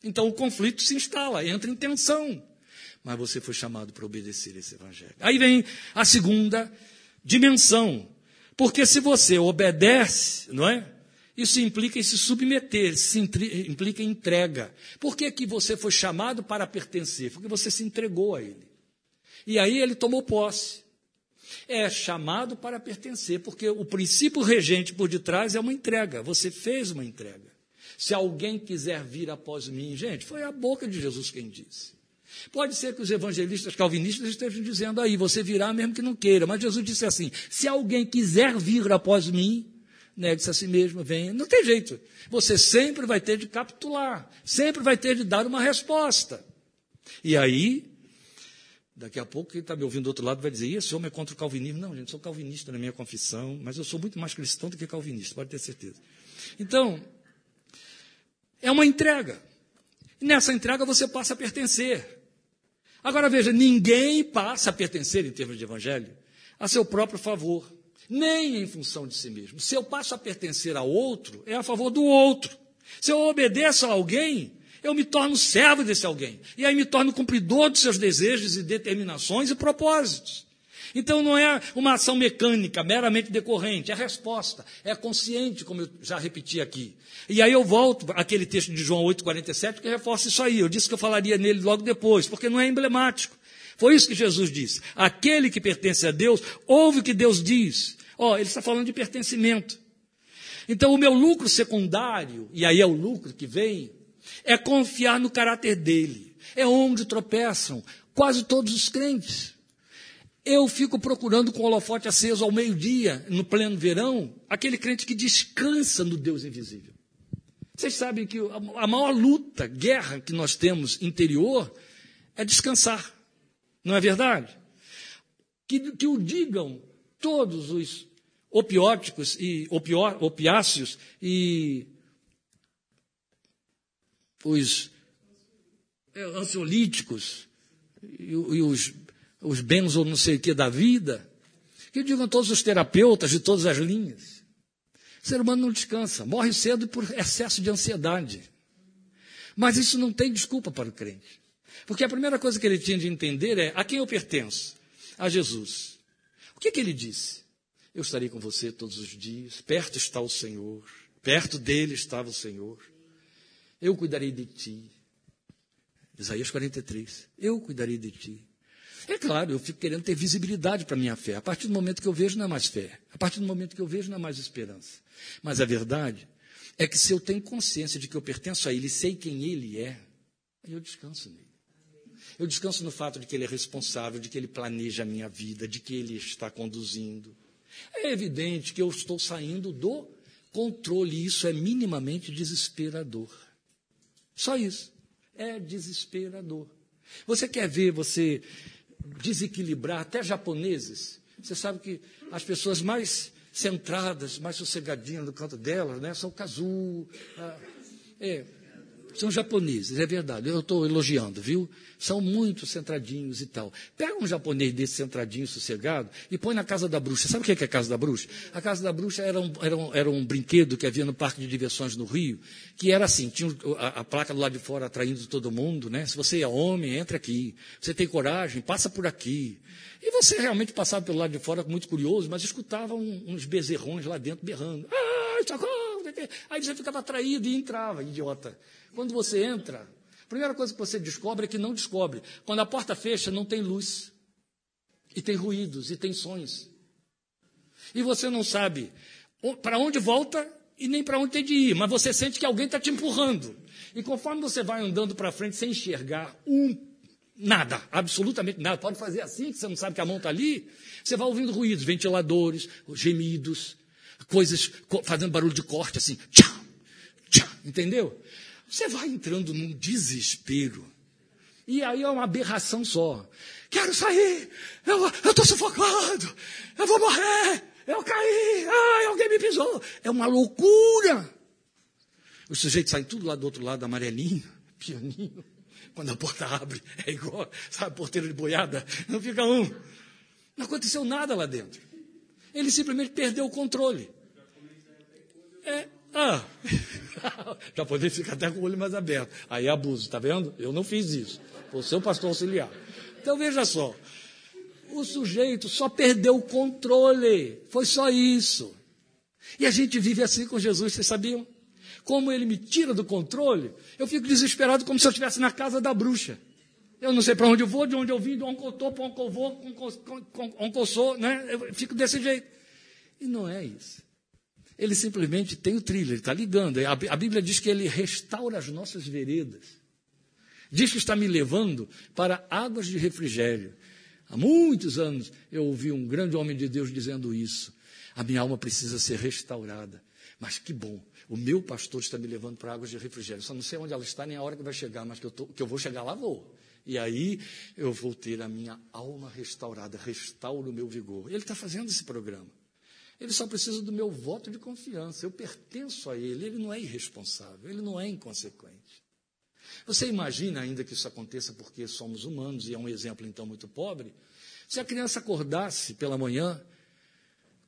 Então o conflito se instala, entra em tensão. Mas você foi chamado para obedecer esse Evangelho. Aí vem a segunda dimensão. Porque se você obedece, não é? Isso implica em se submeter, se implica em entrega. Por que, que você foi chamado para pertencer? Porque você se entregou a Ele. E aí ele tomou posse. É chamado para pertencer, porque o princípio regente por detrás é uma entrega. Você fez uma entrega. Se alguém quiser vir após mim, gente, foi a boca de Jesus quem disse. Pode ser que os evangelistas calvinistas estejam dizendo aí, você virá mesmo que não queira, mas Jesus disse assim: se alguém quiser vir após mim, negue-se a si mesmo, venha. Não tem jeito. Você sempre vai ter de capitular, sempre vai ter de dar uma resposta. E aí, Daqui a pouco quem está me ouvindo do outro lado vai dizer, esse homem é contra o calvinismo. Não, gente, sou calvinista na minha confissão, mas eu sou muito mais cristão do que calvinista, pode ter certeza. Então, é uma entrega. Nessa entrega você passa a pertencer. Agora veja, ninguém passa a pertencer, em termos de evangelho, a seu próprio favor, nem em função de si mesmo. Se eu passo a pertencer a outro, é a favor do outro. Se eu obedeço a alguém, eu me torno servo desse alguém. E aí me torno cumpridor dos seus desejos e determinações e propósitos. Então não é uma ação mecânica, meramente decorrente, é resposta, é consciente, como eu já repeti aqui. E aí eu volto àquele texto de João 8,47 que reforça isso aí. Eu disse que eu falaria nele logo depois, porque não é emblemático. Foi isso que Jesus disse. Aquele que pertence a Deus, ouve o que Deus diz. Ó, oh, ele está falando de pertencimento. Então o meu lucro secundário, e aí é o lucro que vem, é confiar no caráter dele. É onde tropeçam quase todos os crentes. Eu fico procurando com o holofote aceso ao meio-dia, no pleno verão, aquele crente que descansa no Deus invisível. Vocês sabem que a maior luta, guerra que nós temos interior é descansar. Não é verdade? Que, que o digam todos os opióticos e opiáceos e os é, ansiolíticos e, e os, os benzo não sei o que da vida, que digam todos os terapeutas de todas as linhas. O ser humano não descansa, morre cedo por excesso de ansiedade. Mas isso não tem desculpa para o crente. Porque a primeira coisa que ele tinha de entender é a quem eu pertenço? A Jesus. O que, que ele disse? Eu estarei com você todos os dias, perto está o Senhor, perto dele estava o Senhor. Eu cuidarei de ti. Isaías 43. Eu cuidarei de ti. É claro, eu fico querendo ter visibilidade para a minha fé. A partir do momento que eu vejo, não é mais fé. A partir do momento que eu vejo, não é mais esperança. Mas a verdade é que se eu tenho consciência de que eu pertenço a Ele sei quem Ele é, eu descanso nele. Eu descanso no fato de que Ele é responsável, de que Ele planeja a minha vida, de que Ele está conduzindo. É evidente que eu estou saindo do controle, e isso é minimamente desesperador. Só isso. É desesperador. Você quer ver você desequilibrar até japoneses? Você sabe que as pessoas mais centradas, mais sossegadinhas no canto delas, né, são kazu. É, são japoneses, é verdade. Eu estou elogiando, viu? São muito centradinhos e tal. Pega um japonês desse centradinho, sossegado, e põe na casa da bruxa. Sabe o que é a casa da bruxa? A casa da bruxa era um, era um, era um brinquedo que havia no parque de diversões no Rio, que era assim, tinha a, a placa do lado de fora atraindo todo mundo, né? Se você é homem, entra aqui. Você tem coragem, passa por aqui. E você realmente passava pelo lado de fora muito curioso, mas escutava um, uns bezerrões lá dentro berrando. Ah, socorro! Aí você ficava atraído e entrava, idiota. Quando você entra, a primeira coisa que você descobre é que não descobre. Quando a porta fecha, não tem luz. E tem ruídos, e tem sons. E você não sabe para onde volta e nem para onde tem de ir, mas você sente que alguém está te empurrando. E conforme você vai andando para frente sem enxergar um nada, absolutamente nada, pode fazer assim, que você não sabe que a mão está ali, você vai ouvindo ruídos, ventiladores, gemidos, coisas fazendo barulho de corte, assim, tchá, tchá, entendeu? Você vai entrando num desespero. E aí é uma aberração só. Quero sair, eu estou sufocado, eu vou morrer, eu caí, ai, alguém me pisou. É uma loucura. Os sujeitos saem tudo lá do outro lado, amarelinho, pianinho. Quando a porta abre, é igual, sabe, porteiro de boiada, não fica um. Não aconteceu nada lá dentro. Ele simplesmente perdeu o controle. É, ah, já poder ficar até com o olho mais aberto. Aí é abuso, está vendo? Eu não fiz isso. Ser o pastor auxiliar. Então veja só. O sujeito só perdeu o controle. Foi só isso. E a gente vive assim com Jesus, vocês sabiam? Como ele me tira do controle, eu fico desesperado como se eu estivesse na casa da bruxa. Eu não sei para onde eu vou, de onde eu vim, de onde eu estou, para onde eu vou, onde eu sou, né? Eu fico desse jeito. E não é isso. Ele simplesmente tem o trilho, ele está ligando. A Bíblia diz que ele restaura as nossas veredas. Diz que está me levando para águas de refrigério. Há muitos anos eu ouvi um grande homem de Deus dizendo isso. A minha alma precisa ser restaurada. Mas que bom, o meu pastor está me levando para águas de refrigério. Só não sei onde ela está nem a hora que vai chegar, mas que eu, tô, que eu vou chegar lá, vou. E aí eu vou ter a minha alma restaurada, restauro o meu vigor. Ele está fazendo esse programa. Ele só precisa do meu voto de confiança. Eu pertenço a ele. Ele não é irresponsável, ele não é inconsequente. Você imagina ainda que isso aconteça porque somos humanos e é um exemplo então muito pobre? Se a criança acordasse pela manhã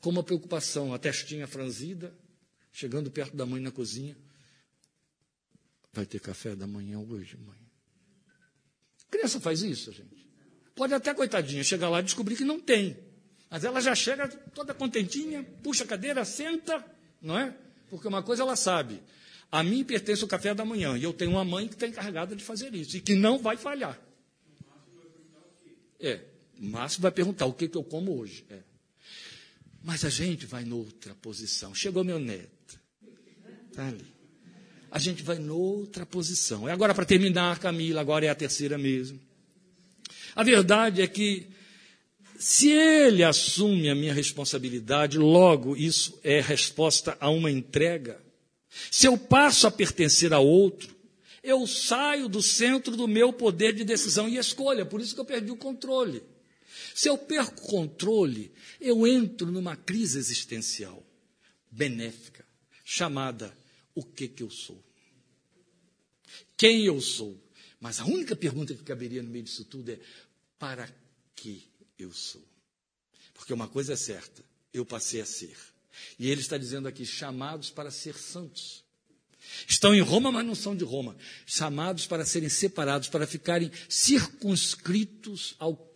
com uma preocupação, a testinha franzida, chegando perto da mãe na cozinha, vai ter café da manhã hoje, mãe? A criança faz isso, gente. Pode até, coitadinha, chegar lá e descobrir que não tem. Mas ela já chega toda contentinha, puxa a cadeira, senta, não é? Porque uma coisa ela sabe. A mim pertence o café da manhã e eu tenho uma mãe que está encarregada de fazer isso e que não vai falhar. É, o Márcio vai perguntar o que, que eu como hoje. É. Mas a gente vai noutra posição. Chegou meu neto. Está ali. A gente vai noutra posição. E agora, para terminar, Camila, agora é a terceira mesmo. A verdade é que se ele assume a minha responsabilidade, logo isso é resposta a uma entrega. Se eu passo a pertencer a outro, eu saio do centro do meu poder de decisão e escolha, por isso que eu perdi o controle. Se eu perco o controle, eu entro numa crise existencial benéfica, chamada o que que eu sou. quem eu sou. Mas a única pergunta que caberia no meio disso tudo é: para que eu sou? Porque uma coisa é certa, eu passei a ser. E ele está dizendo aqui: chamados para ser santos. Estão em Roma, mas não são de Roma. Chamados para serem separados, para ficarem circunscritos ao,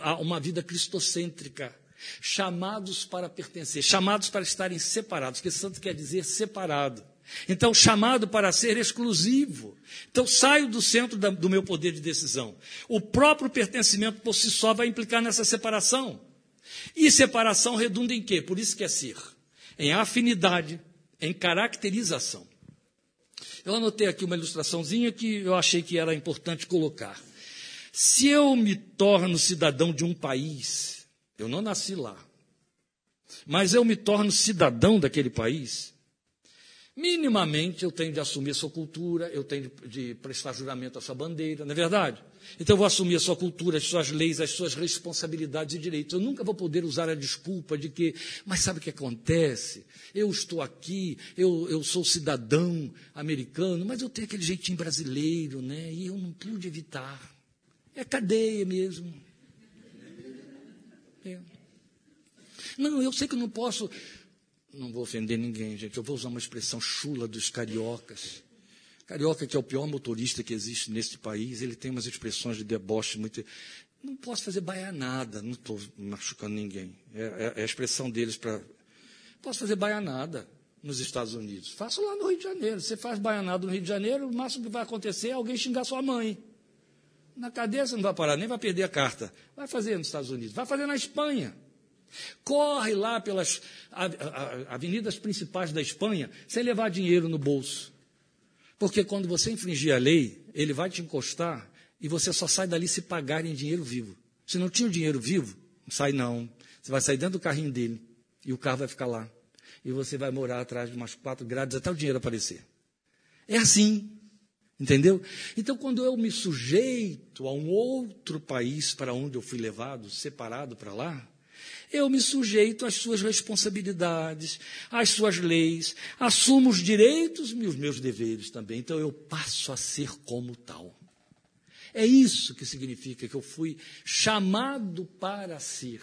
a uma vida cristocêntrica. Chamados para pertencer, chamados para estarem separados, que santo quer dizer separado. Então, chamado para ser exclusivo. Então, saio do centro da, do meu poder de decisão. O próprio pertencimento por si só vai implicar nessa separação. E separação redunda em quê? Por isso que é ser. Em afinidade, em caracterização. Eu anotei aqui uma ilustraçãozinha que eu achei que era importante colocar. Se eu me torno cidadão de um país, eu não nasci lá, mas eu me torno cidadão daquele país, minimamente eu tenho de assumir a sua cultura, eu tenho de prestar juramento à sua bandeira, não é verdade? Então eu vou assumir a sua cultura, as suas leis, as suas responsabilidades e direitos. Eu nunca vou poder usar a desculpa de que, mas sabe o que acontece? Eu estou aqui, eu, eu sou cidadão americano, mas eu tenho aquele jeitinho brasileiro, né? E eu não pude evitar. É cadeia mesmo. É. Não, eu sei que eu não posso não vou ofender ninguém, gente, eu vou usar uma expressão chula dos cariocas. Carioca, que é o pior motorista que existe neste país, ele tem umas expressões de deboche muito. Não posso fazer baianada, não estou machucando ninguém. É, é, é, a expressão deles para. Posso fazer baianada nos Estados Unidos. Faço lá no Rio de Janeiro. Você faz baianada no Rio de Janeiro, o máximo que vai acontecer é alguém xingar sua mãe. Na cadeia você não vai parar, nem vai perder a carta. Vai fazer nos Estados Unidos, vai fazer na Espanha. Corre lá pelas avenidas principais da Espanha sem levar dinheiro no bolso. Porque quando você infringir a lei, ele vai te encostar e você só sai dali se pagar em dinheiro vivo. Se não tinha o dinheiro vivo, não sai não. Você vai sair dentro do carrinho dele e o carro vai ficar lá. E você vai morar atrás de umas quatro grades até o dinheiro aparecer. É assim. Entendeu? Então, quando eu me sujeito a um outro país para onde eu fui levado, separado para lá, eu me sujeito às suas responsabilidades, às suas leis, assumo os direitos e os meus deveres também. Então eu passo a ser como tal. É isso que significa que eu fui chamado para ser.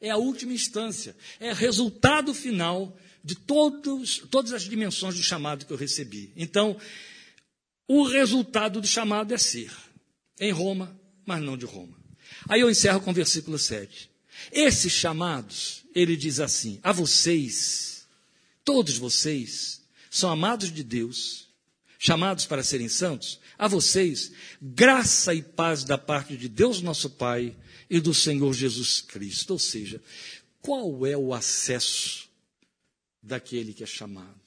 É a última instância, é resultado final de todos, todas as dimensões do chamado que eu recebi. Então, o resultado do chamado é ser. Em Roma, mas não de Roma. Aí eu encerro com o versículo 7. Esses chamados, ele diz assim: a vocês, todos vocês, são amados de Deus, chamados para serem santos, a vocês, graça e paz da parte de Deus nosso Pai e do Senhor Jesus Cristo. Ou seja, qual é o acesso daquele que é chamado?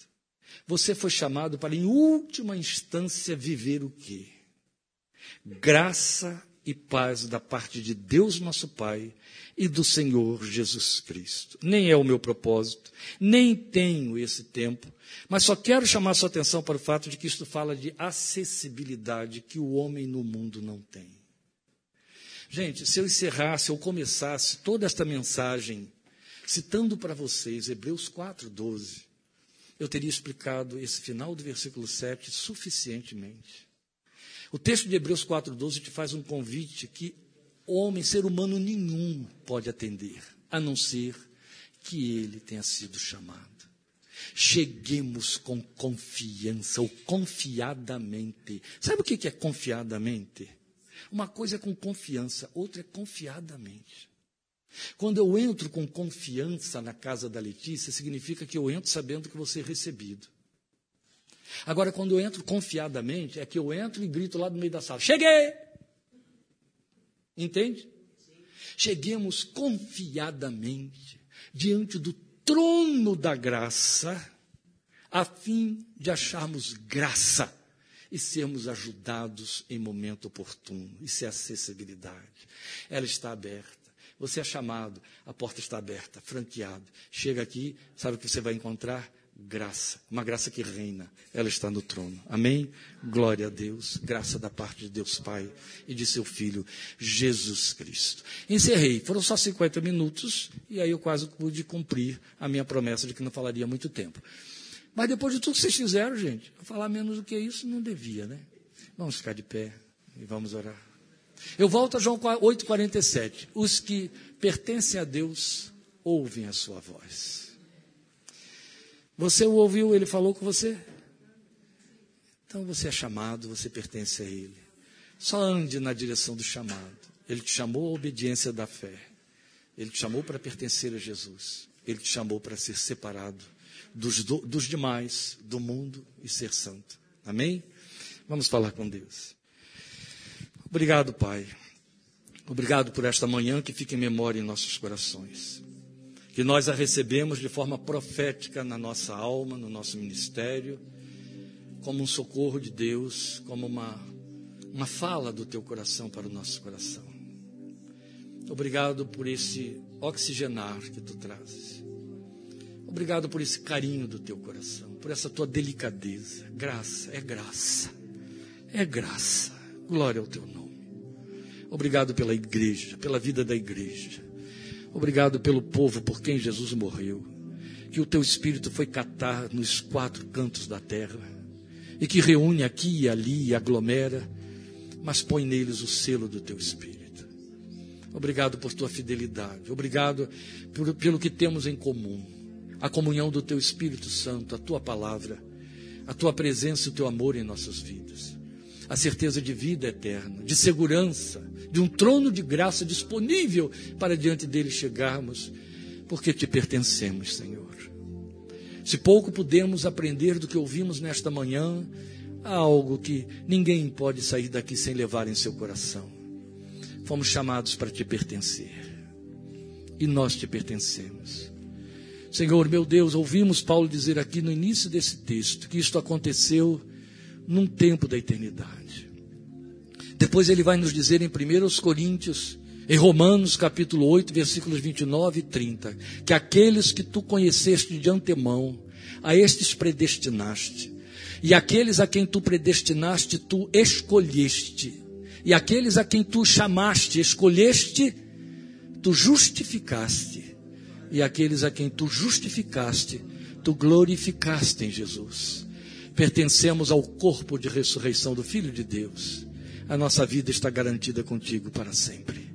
Você foi chamado para, em última instância, viver o quê? Graça e paz da parte de Deus nosso Pai e do Senhor Jesus Cristo. Nem é o meu propósito, nem tenho esse tempo, mas só quero chamar sua atenção para o fato de que isto fala de acessibilidade que o homem no mundo não tem. Gente, se eu encerrasse ou começasse toda esta mensagem citando para vocês Hebreus 4:12, eu teria explicado esse final do versículo 7 suficientemente. O texto de Hebreus 4:12 te faz um convite que homem, ser humano nenhum pode atender, a não ser que ele tenha sido chamado. Cheguemos com confiança ou confiadamente. Sabe o que é confiadamente? Uma coisa é com confiança, outra é confiadamente. Quando eu entro com confiança na casa da Letícia, significa que eu entro sabendo que vou ser recebido. Agora, quando eu entro confiadamente, é que eu entro e grito lá no meio da sala: Cheguei! Entende? Cheguemos confiadamente diante do trono da graça, a fim de acharmos graça e sermos ajudados em momento oportuno. Isso é acessibilidade. Ela está aberta. Você é chamado, a porta está aberta, franqueado. Chega aqui, sabe o que você vai encontrar? Graça, uma graça que reina, ela está no trono. Amém? Glória a Deus, graça da parte de Deus Pai e de seu Filho Jesus Cristo. Encerrei, foram só 50 minutos e aí eu quase pude cumprir a minha promessa de que não falaria muito tempo. Mas depois de tudo que vocês fizeram, gente, falar menos do que isso não devia, né? Vamos ficar de pé e vamos orar. Eu volto a João 8,47. Os que pertencem a Deus ouvem a sua voz. Você o ouviu, ele falou com você? Então você é chamado, você pertence a ele. Só ande na direção do chamado. Ele te chamou à obediência da fé. Ele te chamou para pertencer a Jesus. Ele te chamou para ser separado dos, dos demais, do mundo e ser santo. Amém? Vamos falar com Deus. Obrigado, Pai. Obrigado por esta manhã que fica em memória em nossos corações. Que nós a recebemos de forma profética na nossa alma, no nosso ministério, como um socorro de Deus, como uma, uma fala do teu coração para o nosso coração. Obrigado por esse oxigenar que tu trazes. Obrigado por esse carinho do teu coração, por essa tua delicadeza. Graça, é graça. É graça. Glória ao teu nome. Obrigado pela igreja, pela vida da igreja. Obrigado pelo povo por quem Jesus morreu. Que o teu espírito foi catar nos quatro cantos da terra e que reúne aqui e ali e aglomera, mas põe neles o selo do teu espírito. Obrigado por tua fidelidade. Obrigado por, pelo que temos em comum a comunhão do Teu Espírito Santo, a Tua palavra, a Tua presença e o Teu amor em nossas vidas. A certeza de vida eterna, de segurança, de um trono de graça disponível para diante dele chegarmos, porque te pertencemos, Senhor. Se pouco pudemos aprender do que ouvimos nesta manhã, há algo que ninguém pode sair daqui sem levar em seu coração. Fomos chamados para te pertencer. E nós te pertencemos. Senhor, meu Deus, ouvimos Paulo dizer aqui no início desse texto que isto aconteceu num tempo da eternidade. Depois ele vai nos dizer em 1 Coríntios, em Romanos capítulo 8, versículos 29 e 30, que aqueles que tu conheceste de antemão, a estes predestinaste, e aqueles a quem tu predestinaste, tu escolheste, e aqueles a quem tu chamaste, escolheste, tu justificaste e aqueles a quem tu justificaste, tu glorificaste em Jesus. Pertencemos ao corpo de ressurreição do Filho de Deus. A nossa vida está garantida contigo para sempre.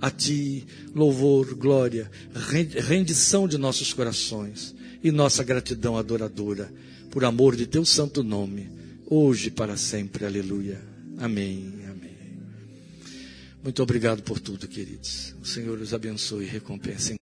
A ti, louvor, glória, rendição de nossos corações e nossa gratidão adoradora, por amor de teu santo nome, hoje e para sempre. Aleluia. Amém. Amém. Muito obrigado por tudo, queridos. O Senhor os abençoe e recompense.